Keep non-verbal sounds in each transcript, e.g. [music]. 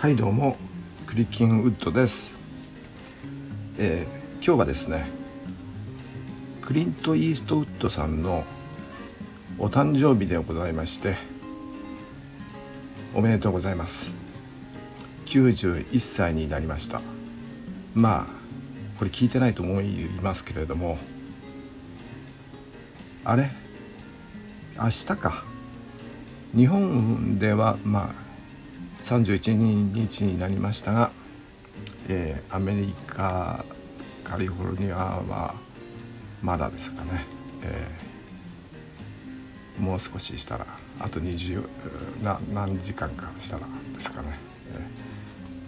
はいどうも。クリッキンウッドです、えー、今日はですねクリント・イーストウッドさんのお誕生日でございましておめでとうございます。91歳になりました。まあこれ聞いてないと思いますけれどもあれ？明日か。日本ではまあ31日になりましたが、えー、アメリカカリフォルニアはまだですかね、えー、もう少ししたらあと20な何時間かしたらですかね、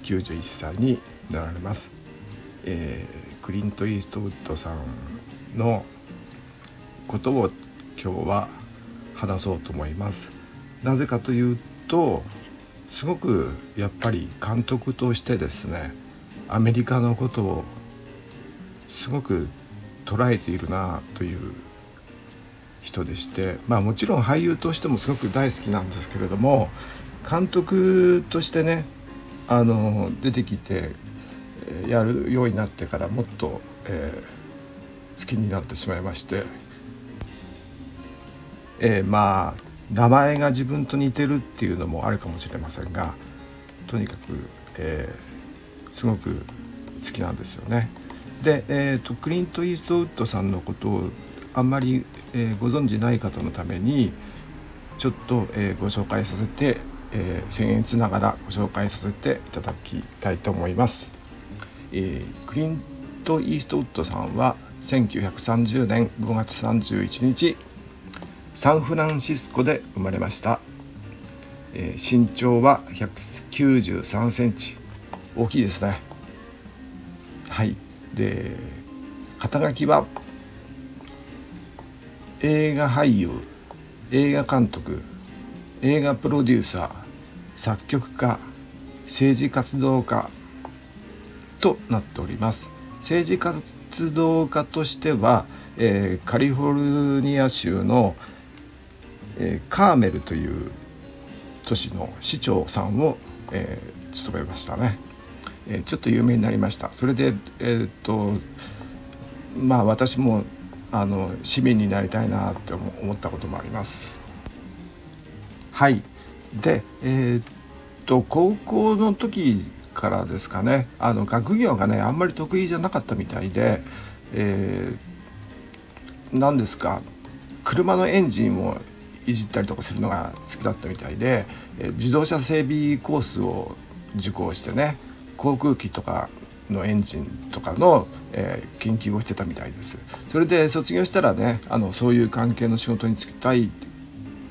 えー、91歳になられます、えー、クリント・イーストウッドさんのことを今日は話そうと思います。なぜかというとすごくやっぱり監督としてですねアメリカのことをすごく捉えているなという人でしてまあもちろん俳優としてもすごく大好きなんですけれども監督としてねあの出てきてやるようになってからもっと、えー、好きになってしまいまして、えー、まあ名前が自分と似てるっていうのもあるかもしれませんがとにかく、えー、すごく好きなんですよね。で、えーと、クリント・イーストウッドさんのことをあんまり、えー、ご存じない方のためにちょっと、えー、ご紹介させて、えー、僭越ながらご紹介させていただきたいと思います。えー、クリント・イーストウッドさんは1930年5月31日サンフランシスコで生まれました、えー、身長は193センチ。大きいですね。はい。で肩書きは映画俳優映画監督映画プロデューサー作曲家政治活動家となっております。政治活動家としては、えー、カリフォルニア州のえー、カーメルという都市の市長さんを、えー、務めましたね、えー、ちょっと有名になりました。それでえ、っとまあ私もあの市民になりたいなって思ったこともあります。はい。でえ、っと高校の時からですかね。あの学業がねあんまり得意じゃなかったみたいで、えー、何ですか車のエンジンをいじったりとかするのが好きだったみたいで、え自動車整備コースを受講してね航空機とかのエンジンとかの、えー、研究をしてたみたいです。それで卒業したらねあのそういう関係の仕事に就きたい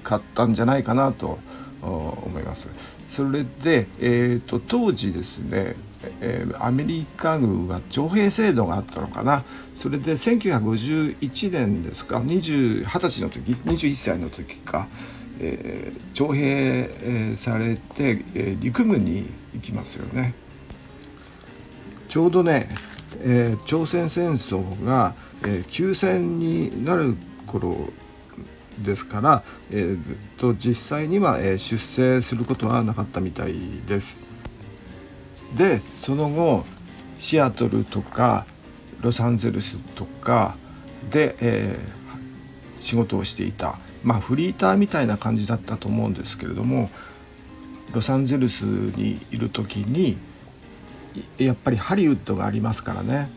かったんじゃないかなと思います。それで、えーと当時ですねえー、アメリカ軍は徴兵制度があったのかなそれで1951年ですか20歳の時21歳の時か、えー、徴兵、されて、え、陸軍に行きますよね。ちょうどね、え、朝鮮戦争が、え、休戦になる頃ですから、えー、と実際には、え、出征することはなかったみたいです。でその後シアトルとかロサンゼルスとかで、えー、仕事をしていた。まあフリーターみたいな感じだったと思うんですけれどもロサンゼルスにいる時にやっぱりハリウッドがありますからね。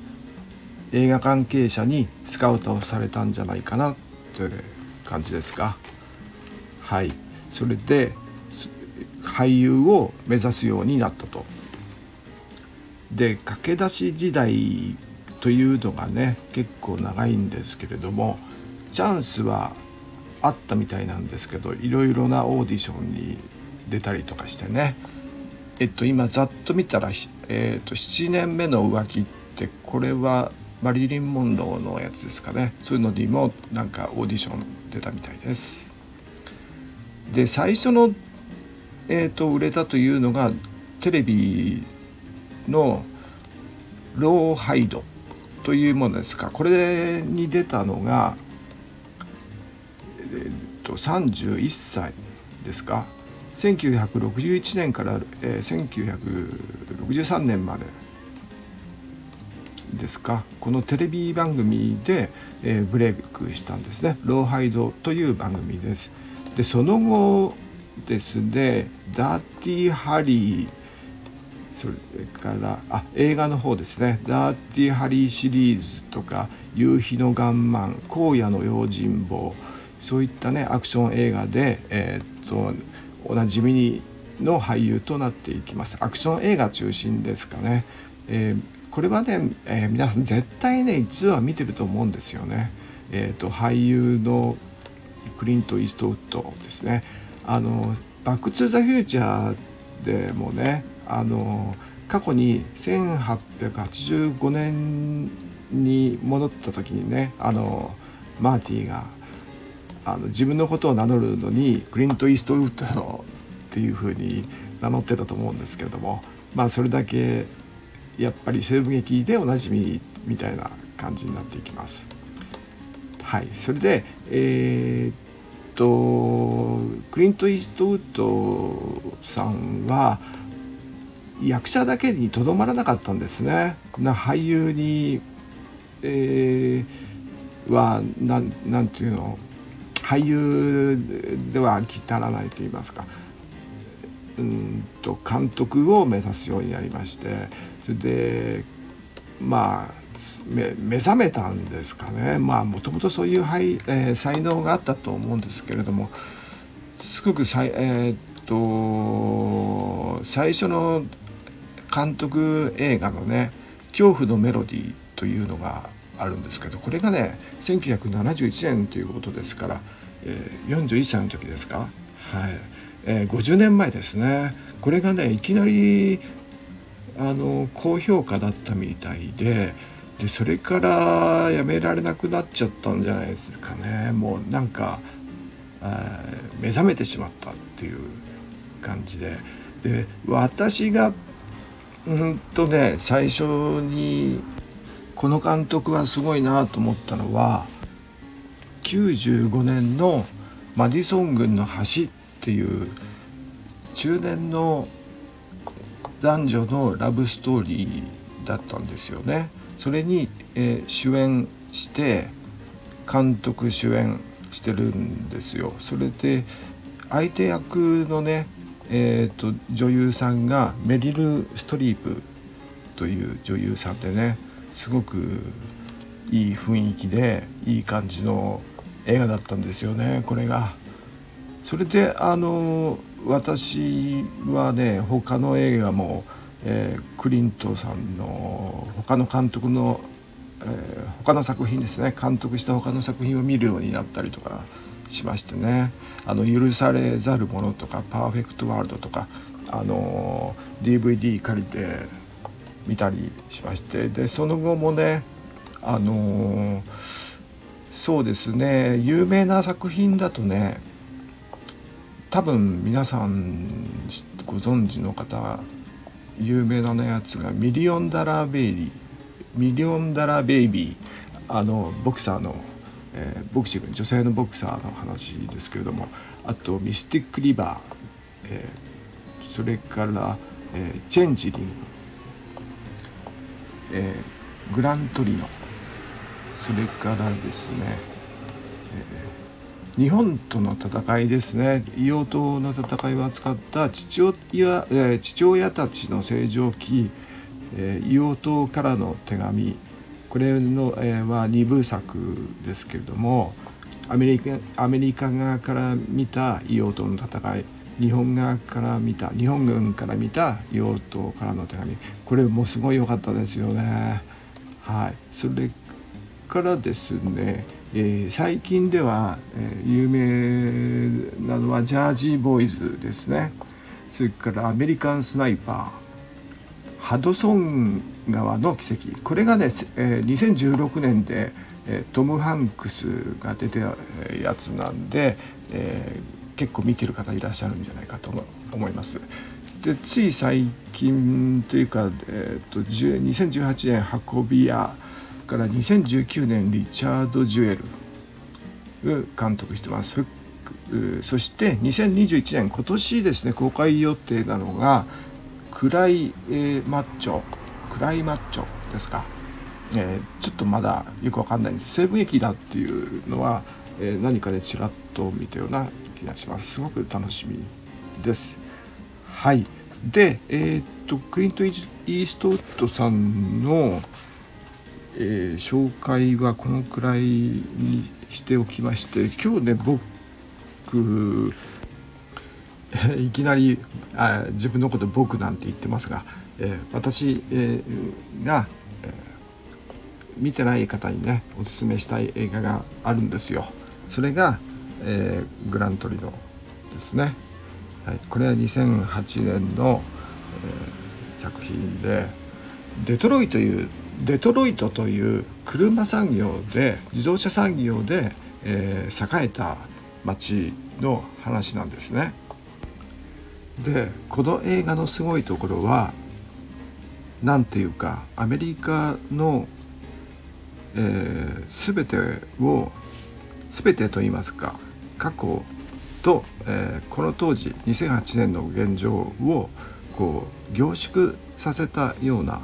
映画関係者にスカウトをされたんじゃないかなという感じですかはい。それで俳優を目指すようになったと。で駆け出し時代というのがね結構長いんですけれどもチャンスはあったみたいなんですけどいろいろなオーディションに出たりとかしてねえっと今ざっと見たら、えっと7年目の浮気ってこれはマリリン・モンローのやつですかねそういうのにもなんかオーディション出たみたいです。で最初の、えーと売れたというのがテレビのローハイドというものですか。これに出たのが、えっと31歳ですか。1961年から、えー、1963年までですか。このテレビ番組で、えー、ブレイクしたんですね「ローハイド」という番組です。でその後ですね「ダーティーハリー」それからあ映画の方ですね「ダーティーハリー」シリーズとか「夕日のガンマン」「荒野の用心棒」そういったねアクション映画で、えー、っとおなじみにの俳優となっていきますアクション映画中心ですかね、えー、これはね、えー、皆さん絶対ね一度は見てると思うんですよね。えーと、俳優のクリント・イーストウッドですね。あのバック・トゥ・ザ・フューチャーでもねあの過去に1885年に戻った時にねあのマーティがあの自分のことを名乗るのにクリント・イーストウッドっていうふうに名乗ってたと思うんですけれどもまあそれだけやっぱり西部劇でおなじみみたいな感じになっていきます。はい、それでえー、とクリント・イーストウッドさんは役者だけにとどまらなかったんですね。な俳優に、えー、はなんなんていうの？俳優では飽きたらないと言いますか。うんと監督を目指すようになりまして。それでまあ目覚めたんですかね。まあもともとそういう、はいえー、才能があったと思うんですけれども。すごくさい、えー、っと最初の監督映画のね「恐怖のメロディー」というのがあるんですけどこれがね1971年ということですから、えー、41歳の時ですか？はい、えー、50年前ですね。これがねいきなりあの高評価だったみたいででそれからやめられなくなっちゃったんじゃないですかね。もうなんか、え、目覚めてしまったっていう感じで。で私がうんとね最初にこの監督はすごいなと思ったのは95年の「マディソン軍の橋」っていう中年の男女のラブストーリーだったんですよね。それに、えー、主演して監督主演してるんですよ。それで相手役のね、えーと、女優さんがメリル・ストリープという女優さんでねすごくいい雰囲気でいい感じの映画だったんですよねこれが。それであの私はね他の映画も、えー、クリントさんの他の監督の、えー、他の作品ですね監督した他の作品を見るようになったりとかしましてね「あの許されざる者」とか「パーフェクトワールド」とかあの DVD 借りて見たりしましてでその後もねあのそうですね有名な作品だとね多分皆さんご存知の方有名なやつがミリオンダラーベイビーミリオンダラーベイビーあのボクサーの、えー、ボクシング女性のボクサーの話ですけれどもあとミスティックリバー、えー、それから、えー、チェンジリング、えー、グラントリノそれからですね、えー日本との戦いですね。硫黄島の戦いを扱った父親,、えー、父親たちの清浄機、え、硫黄島からの手紙これの、えー、は2部作ですけれどもアメリカアメリカ側から見た硫黄島の戦い日本側から見た日本軍から見た硫黄島からの手紙これもすごい良かったですよね。はい、それからですねえー、最近では、えー、有名なのはジャージーボーイズですねそれからアメリカンスナイパーハドソン川の奇跡。これがね、えー、2016年で、えー、トム・ハンクスが出てたやつなんで、えー、結構見てる方いらっしゃるんじゃないかと思います。でつい最近というか、えーと、と2018年運び屋から2019年リチャード・ジュエル監督してます。そして2021年今年ですね公開予定なのがクライ、えー、マッチョ。クライマッチョですか、えー、ちょっとまだよくわかんないんです。西部劇だっていうのは、えー、何かでちらっと見たような気がします。すごく楽しみです。はい。でえっとクリント・イーストウッドさんの、え紹介はこのくらいにしておきまして今日ね僕 [laughs] いきなりあ自分のこと僕なんて言ってますが、え、私、え、が、え、見てない方にねおすすめしたい映画があるんですよ。それが、え、グラントリノですね。はい、これは2008年の、え、作品でデトロイトというデトロイトという車産業で自動車産業で、えー、栄えた町の話なんですね。でこの映画のすごいところは何ていうかアメリカの、えー、全てを全てと言いますか過去と、えー、この当時2008年の現状をこう凝縮させたような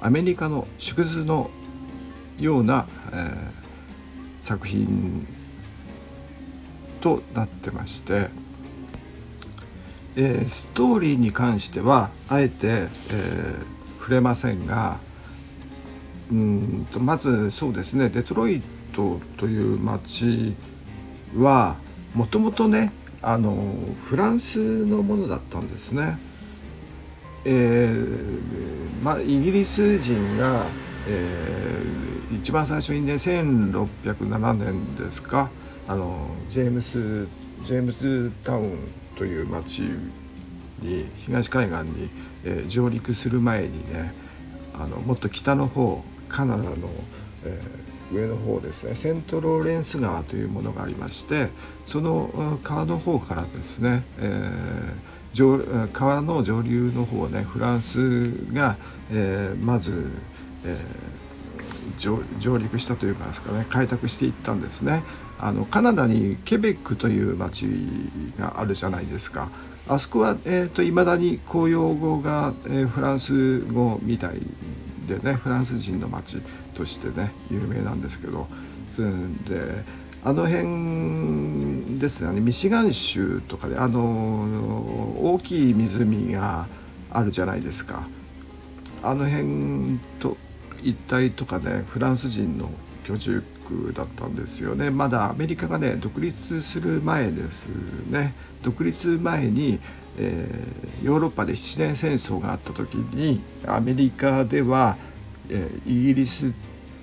アメリカの縮図のような、えー、作品となってまして、えー、ストーリーに関してはあえて、えー、触れませんがうんとまずそうですねデトロイトという街はもともとねあのフランスのものだったんですね。えーまあ、イギリス人が、えー、一番最初にね1607年ですかあのジェームスジェームズタウンという町に東海岸に、え、上陸する前にねあのもっと北の方カナダの、えー、上の方ですねセントローレンス川というものがありましてその川の方からですね、えー、川の上流の方ねフランスが、えー、まず、え、上陸したというかですかね開拓していったんですね。あのカナダにケベックという町があるじゃないですかあそこは、えーと、未だに公用語が、えー、フランス語みたいでねフランス人の町としてね有名なんですけどであの辺ですねミシガン州とかであの大きい湖があるじゃないですか。あの辺と一帯とかねフランス人の居住だったんですよね。まだアメリカがね独立する前ですね。独立前に、えー、ヨーロッパで7年戦争があった時にアメリカでは、えー、イギリス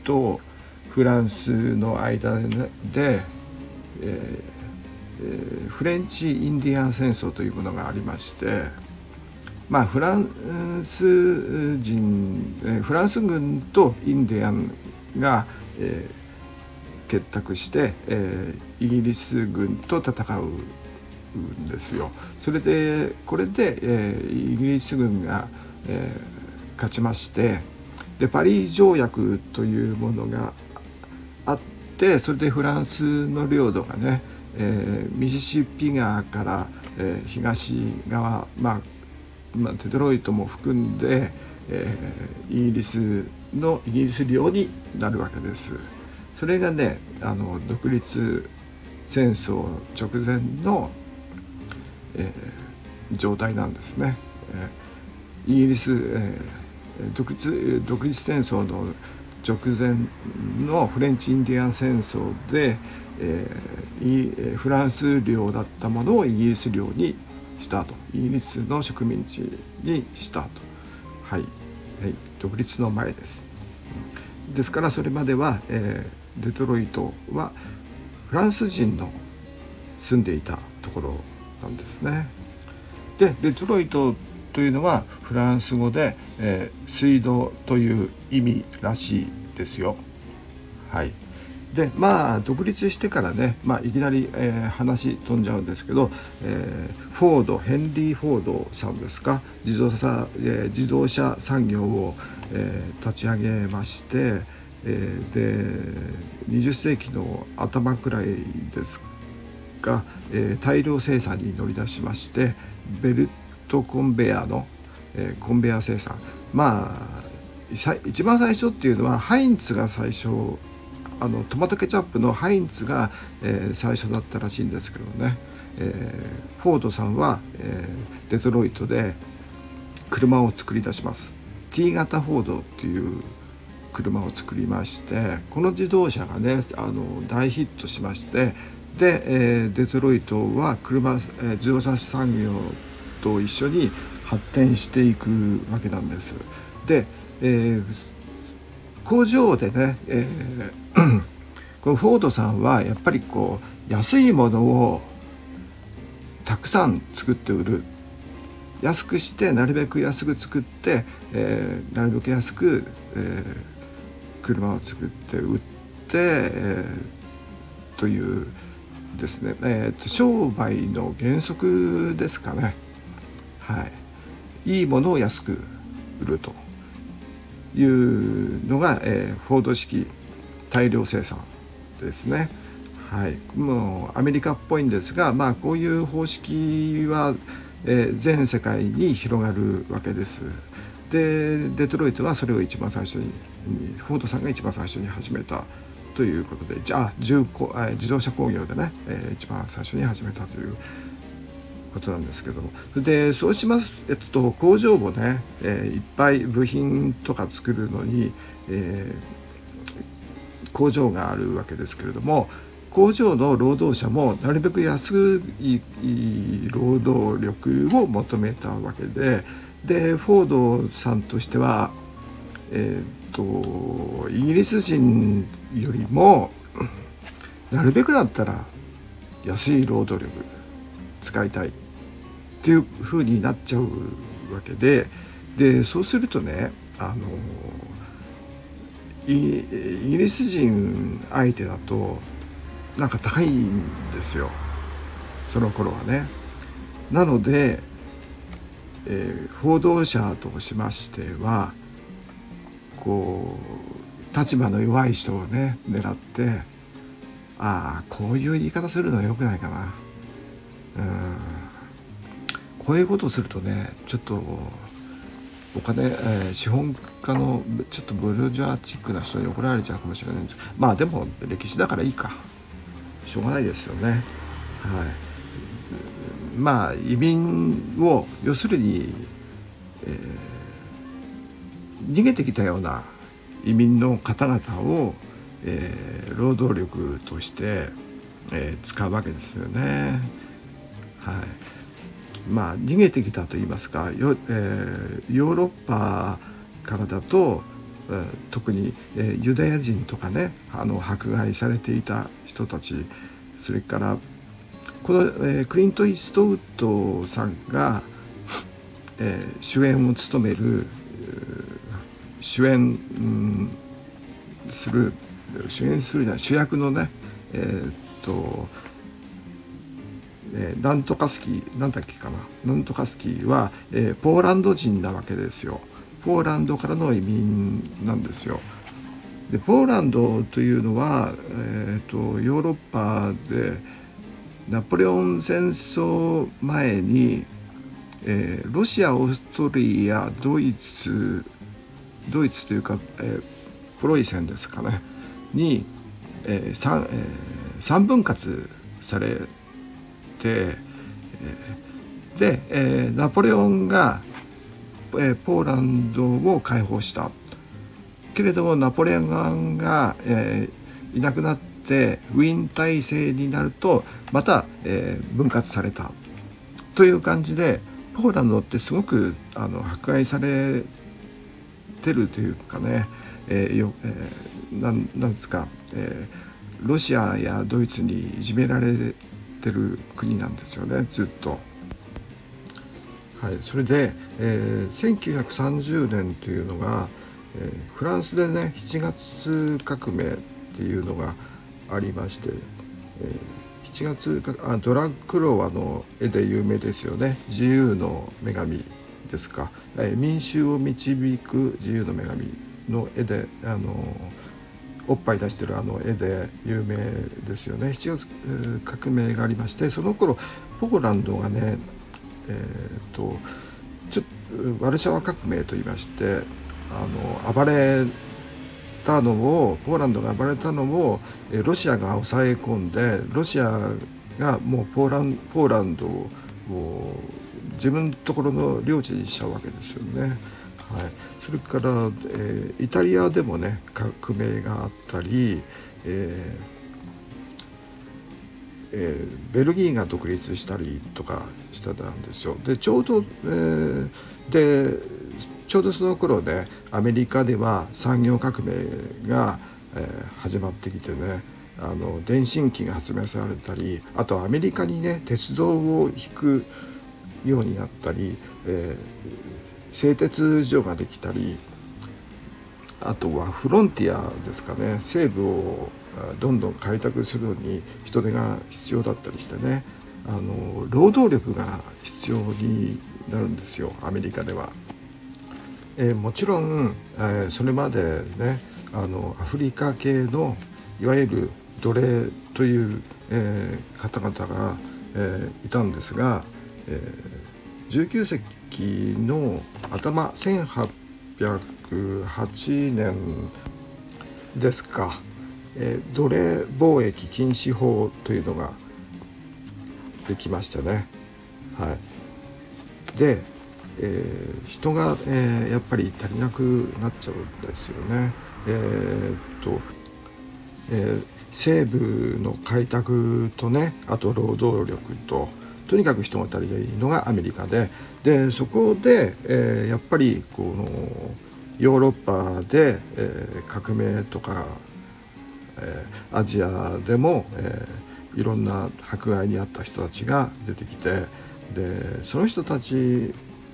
とフランスの間で、えー、フレンチ・インディアン戦争というものがありましてまあフランス人えフランス軍とインディアンが、えー、結託して、えー、イギリス軍と戦うんですよ。それでこれで、えー、イギリス軍が、えー、勝ちましてでパリ条約というものがあってそれでフランスの領土がね、え、ミシシッピ川から、え、東側、まあまあ、デトロイトも含んで、え、イギリスのイギリス領になるわけです。それがねあの独立戦争直前の、えー、状態なんですね。えー、イギリス、えー、独立独立戦争の直前のフレンチ・インディアン戦争で、えー、フランス領だったものをイギリス領にしたと。イギリスの植民地にしたと。はい、はい、独立の前です。ですからそれまでは、えー、デトロイトはフランス人の住んでいたところなんですね。でデトロイトというのはフランス語で、えー、水道という意味らしいですよ。はい、でまあ独立してからね、まあ、いきなり、えー、話飛んじゃうんですけど、えー、フォードヘンリー・フォードさんですか？自動車,、えー、自動車産業を、え、立ち上げまして、えー、で20世紀の頭くらいですが、えー、大量生産に乗り出しましてベルトコンベヤーの、えー、コンベヤー生産。まあ一番最初っていうのはハインツが最初あのトマトケチャップのハインツが、えー、最初だったらしいんですけどね、えー、フォードさんは、えー、デトロイトで車を作り出します。T 型フォードっていう車を作りましてこの自動車がねあの大ヒットしましてで、えー、デトロイトは車、えー、自動車産業と一緒に発展していくわけなんです。で、えー、工場でね、えー、[clears throat] このフォードさんはやっぱりこう安いものをたくさん作って売る安くしてなるべく安く作って、えー、なるべく安く、えー、車を作って売って、えー、というですね、えーと、商売の原則ですかね、はい、いいものを安く売るというのが、えー、フォード式大量生産ですね。はい、もうアメリカっぽいんですが、まあ、こういう方式は、えー、全世界に広がるわけです。でデトロイトはそれを一番最初にフォードさんが一番最初に始めたということでじゃあ重工自動車工業でね、えー、一番最初に始めたということなんですけども。でそうしますえっと工場もね、えー、いっぱい部品とか作るのに、えー、工場があるわけですけれども工場の労働者もなるべく安い労働力を求めたわけででフォードさんとしては、えーと、イギリス人よりもなるべくだったら安い労働力使いたいっていう風になっちゃうわけででそうするとねあのイギリス人相手だとなんか高いんですよその頃はね。なのでえー、報道者としましてはこう立場の弱い人をね狙ってああこういう言い方するのはよくないかな。うん。こういうことをするとねちょっとお金、えー、資本家のちょっとブルジョアチックな人に怒られちゃうかもしれないんです。まあでも歴史だからいいか。しょうがないですよね。はい。まあ移民を要するに、えー、逃げてきたような移民の方々を、えー、労働力として、えー、使うわけですよね。はい、まあ逃げてきたと言いますかよ、えー、ヨーロッパからだと、えー、特に、えー、ユダヤ人とかねあの迫害されていた人たちそれからこの、えー、クリント・イーストウッドさんが、えー、主演を務める主演、うん、する主演するじゃない主役のねえー、っと、えー、なんとかスキーなんだっけかななんとかスキーは、えー、ポーランド人なわけですよ。ポーランドからの移民なんですよ。でポーランドというのは、えーとヨーロッパで、ナポレオン戦争前に、えー、ロシアオーストリアドイツドイツというか、えー、プロイセンですかね。に、えー 3, えー、3分割されて、えー、で、えー、ナポレオンが、えー、ポーランドを解放した。けれどもナポレオンが、えー、いなくなってウィーン体制になるとまた、えー、分割された。という感じでポーランドってすごくあの迫害されてるというかね、えーよえー、なんなんですか、えー、ロシアやドイツにいじめられてる国なんですよねずっと。はい、それで、えー、1930年というのが、えー、フランスでね7月革命っていうのがありまして、えー、7月あドラクロワの絵で有名ですよね自由の女神ですか、え、民衆を導く自由の女神の絵であのおっぱい出してるあの絵で有名ですよね。7月革命がありましてその頃ポーランドがねえーと、ちょっとワルシャワ革命といいましてあの暴れたのをポーランドが暴れたのをロシアが抑え込んでロシアがもうポーランポーランドを自分のところの領地にしちゃうわけですよね。はい、それから、えー、イタリアでもね革命があったり、えーえー、ベルギーが独立したりとかしてたんですよ。でちょうど、えー、でちょうどその頃ねアメリカでは産業革命が、えー、始まってきてねあの電信機が発明されたりあとアメリカにね鉄道を引くようになったり、えー、製鉄所ができたりあとはフロンティアですかね。西部をどんどん開拓するのに人手が必要だったりしてね。あの労働力が必要になるんですよ。アメリカでは。えー、もちろん、えー、それまでねあのアフリカ系のいわゆる奴隷という、えー、方々が、えいたんですが、え19世紀の頭1808年ですかえー、奴隷貿易禁止法というのができましたね。はい、で、えー、人が、え、やっぱり足りなくなっちゃうんですよね。え、っと、え西部の開拓とねあと労働力ととにかく人が足りないのがアメリカででそこで、えやっぱりこのヨーロッパで、え革命とかえー、アジアでも、えー、いろんな迫害にあった人たちが出てきてでその人たち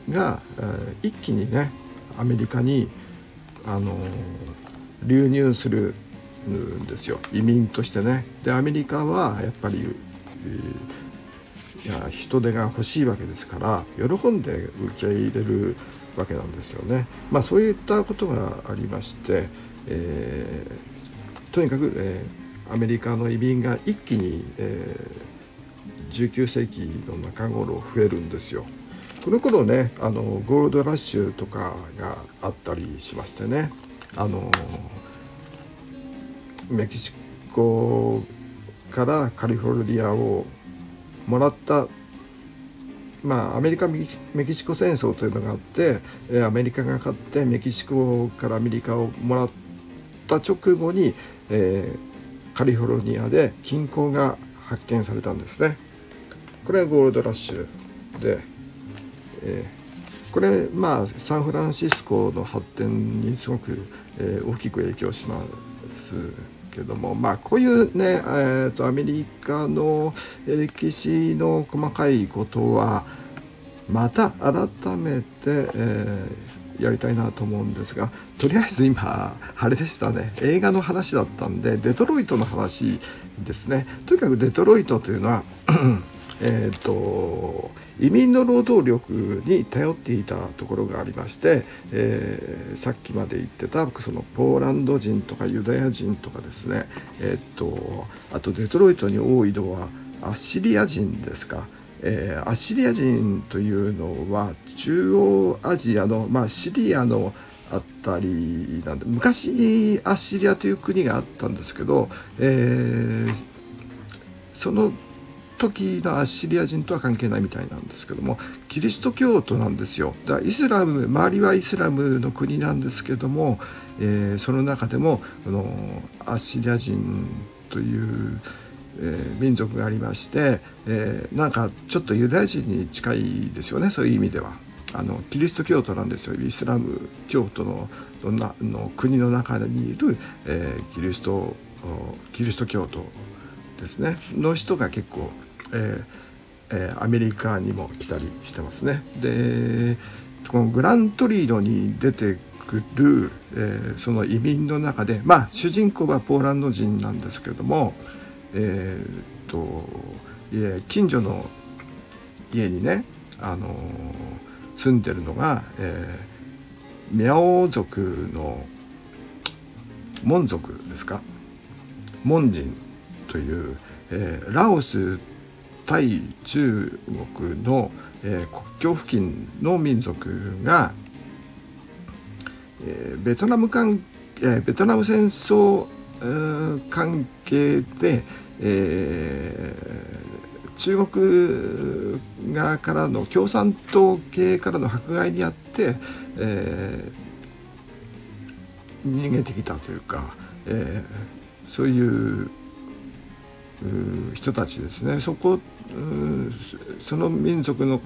が、えー、一気にねアメリカに、あの流入するんですよ移民としてね。でアメリカはやっぱり、いや人手が欲しいわけですから喜んで受け入れるわけなんですよね。まあ、そういったことがありまして、えーとにかく、えー、アメリカの移民が一気に、えー、19世紀の中頃増えるんですよ。この頃ねあのゴールドラッシュとかがあったりしましてねあのメキシコからカリフォルニアをもらったまあ、アメリカメキシコ戦争というのがあってアメリカが勝ってメキシコからアメリカをもらった直後にえー、カリフォルニアで金鉱が発見されたんですね。これはゴールドラッシュで、えー、これまあサンフランシスコの発展にすごく、えー、大きく影響します。けどもまあこういうね、えーと、アメリカの歴史の細かいことはまた改めて、えーやりたいなと思うんですがとりあえず今あれでしたね。映画の話だったんでデトロイトの話ですね。とにかくデトロイトというのはえっと移民の労働力に頼っていたところがありまして、えー、さっきまで言ってたそのポーランド人とかユダヤ人とかですね、えっとあとデトロイトに多いのはアッシリア人ですか。えー、アッシリア人というのは中央アジアの、まあ、シリアのあったりなんで昔アッシリアという国があったんですけど、えー、その時のアッシリア人とは関係ないみたいなんですけどもキリスト教徒なんですよ。だイスラム周りはイスラムの国なんですけども、えー、その中でもあのアッシリア人というえー、民族がありまして、えー、なんかちょっとユダヤ人に近いですよねそういう意味では。あのキリスト教徒なんですよ。イスラム教徒のなの国の中にいる、えー、キリストキリスト教徒ですね。の人が結構、えーえー、アメリカにも来たりしてますね。でこのグラントリーノに出てくる、えー、その移民の中でまあ主人公はポーランド人なんですけれども、えー、っと近所の家にね、あの住んでるのが、えー、ミャオ族のモン族ですか？モン人という、えー、ラオス対中国の、えー、国境付近の民族が、えー、ベトナム関えベトナム戦争、関係で、えー、中国側からの共産党系からの迫害にあって、えー、逃げてきたというか、えー、そういう人たちですね。そこその民族の、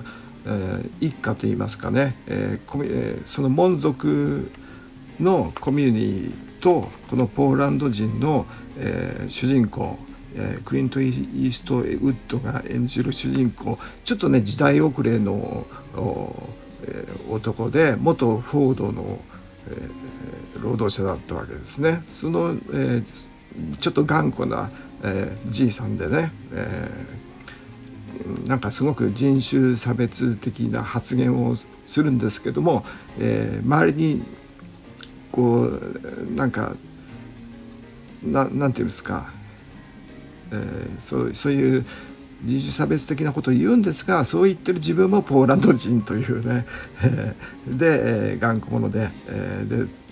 えー、一家といいますかね、えーえ、その門族のコミュニティとこのポーランド人の、えー、主人公、えー、クリント・イーストウッドが演じる主人公ちょっとね時代遅れの、えー、男で元フォードの、えー、労働者だったわけですね。その、えー、ちょっと頑固なえー、じいさんでね、えー、なんかすごく人種差別的な発言をするんですけども、えー、周りにこうなんかななんていうんですか、えー、そうそういう人種差別的なことを言うんですがそう言ってる自分もポーランド人というね、[laughs] で、えー、頑固者で,、えー、で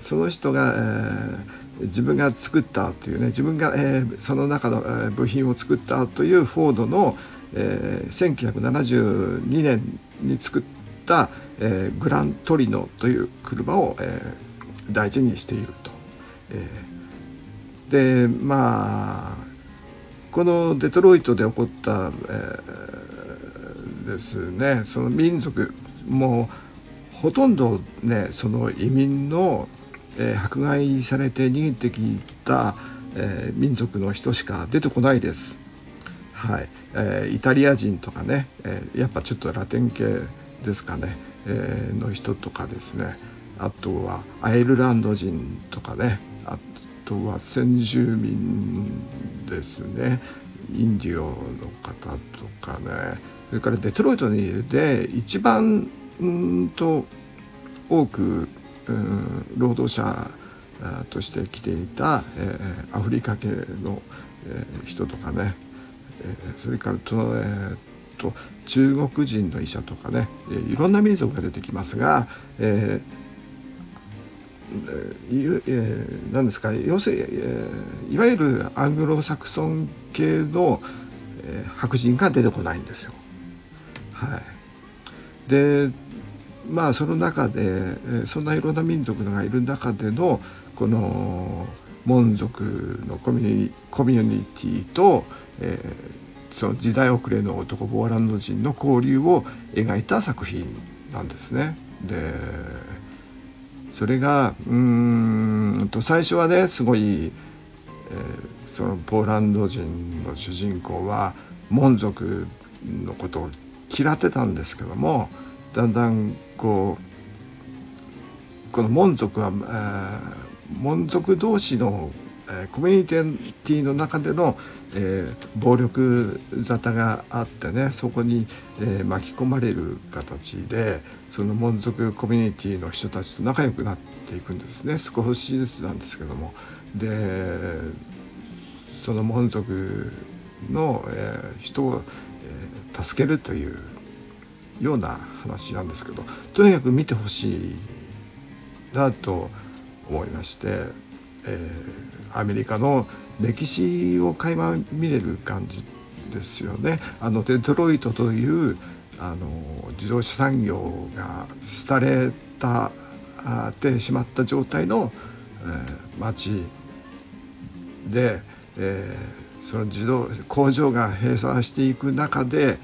その人が、えー自分が作ったというね自分が、えー、その中の、えー、部品を作ったというフォードの、えー、1972年に作った、えー、グラントリノという車を、えー、大事にしていると。えー、でまあこのデトロイトで起こった、えー、ですねその民族もうほとんどねその移民のえー、迫害されて逃げてきた、えー、民族の人しか出てこないです。はい。えー、イタリア人とかね、え、やっぱちょっとラテン系ですかね、え、の人とかですね。あとはアイルランド人とかね。あとは先住民ですね。インディオの方とかね。それからデトロイトにで一番うんと多く労働者として来ていた、えー、アフリカ系の、えー、人とかね、えー、それからと,、えーと、中国人の医者とかね、えー、いろんな民族が出てきますが、えーえー、何ですか要するに、えー、いわゆるアングロサクソン系の、えー、白人が出てこないんですよ。はい、でまあその中でそんないろんな民族がいる中でのこのモン族のコミュニティと、えー、その時代遅れの男ポーランド人の交流を描いた作品なんですね。でそれがうんと最初はねすごい、えー、そのポーランド人の主人公はモン族のことを嫌ってたんですけどもだんだんこうこの門族は、えー、門族同士の、えー、コミュニティの中での、えー、暴力沙汰があってねそこに、えー、巻き込まれる形でその門族コミュニティの人たちと仲良くなっていくんですね少しずつなんですけども。でその門族の、えー、人を、えー、助けるというような話なんですけどとにかく見てほしいなと思いまして、えー、アメリカの歴史を垣間見れる感じですよね。あのデトロイトというあの自動車産業が廃れたてしまった状態の、えー、町で、えー、その自動工場が閉鎖していく中で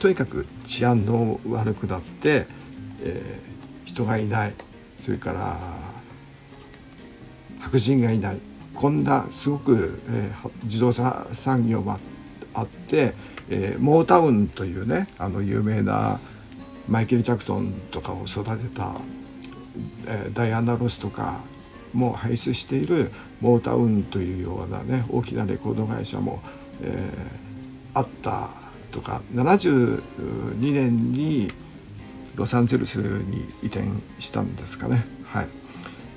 とにかく治安の悪くなって、えー、人がいない。それから白人がいない。こんなすごく、えー、自動車産業もあって、えー、モータウンというねあの有名なマイケル・ジャクソンとかを育てた、えー、ダイアナ・ロスとかも輩出しているモータウンというようなね大きなレコード会社も、えー、あった。とか72年にロサンゼルスに移転したんですかね。はい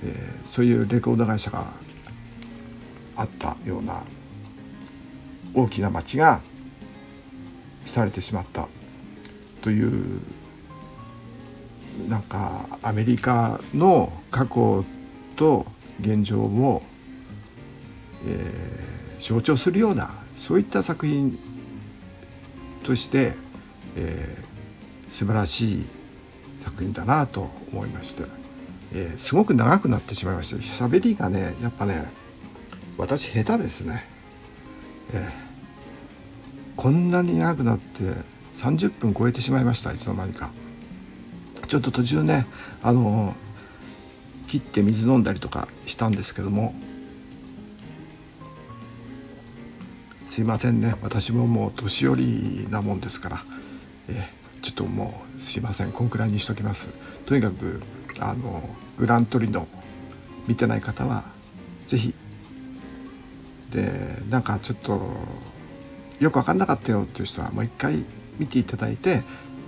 えー、そういうレコード会社があったような大きな町がされてしまったというなんかアメリカの過去と現状を、えー、象徴するようなそういった作品として、えー、素晴らしい作品だなと思いまして、えー、すごく長くなってしまいました。喋りがねやっぱね私下手ですね、えー、こんなに長くなって30分超えてしまいましたいつの間にか。ちょっと途中ねあの切って水飲んだりとかしたんですけどもすいませんね。私ももう年寄りなもんですから、え、ちょっともうすいません。こんくらいにしときます。とにかくあのグラントリノ見てない方は是非でなんかちょっとよく分かんなかったよっていう人はもう一回見ていただいて、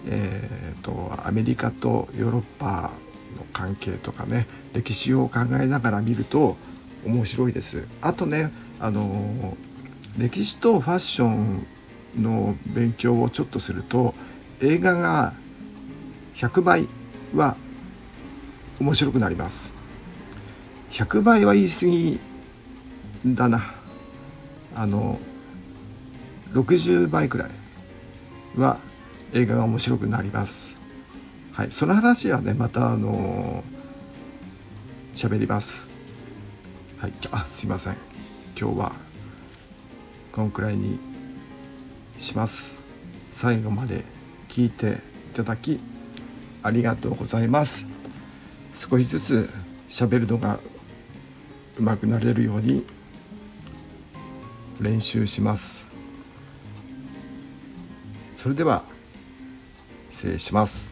えーと、アメリカとヨーロッパの関係とかね歴史を考えながら見ると面白いです。あとねあの歴史とファッションの勉強をちょっとすると映画が100倍は面白くなります。100倍は言い過ぎだな。あの60倍くらいは映画が面白くなります。はい。その話はねまたあの喋ります。はい。あすいません。今日はこんくらいにします。最後まで聞いていただきありがとうございます。少しずつ喋るのが上手くなれるように練習します。それでは失礼します。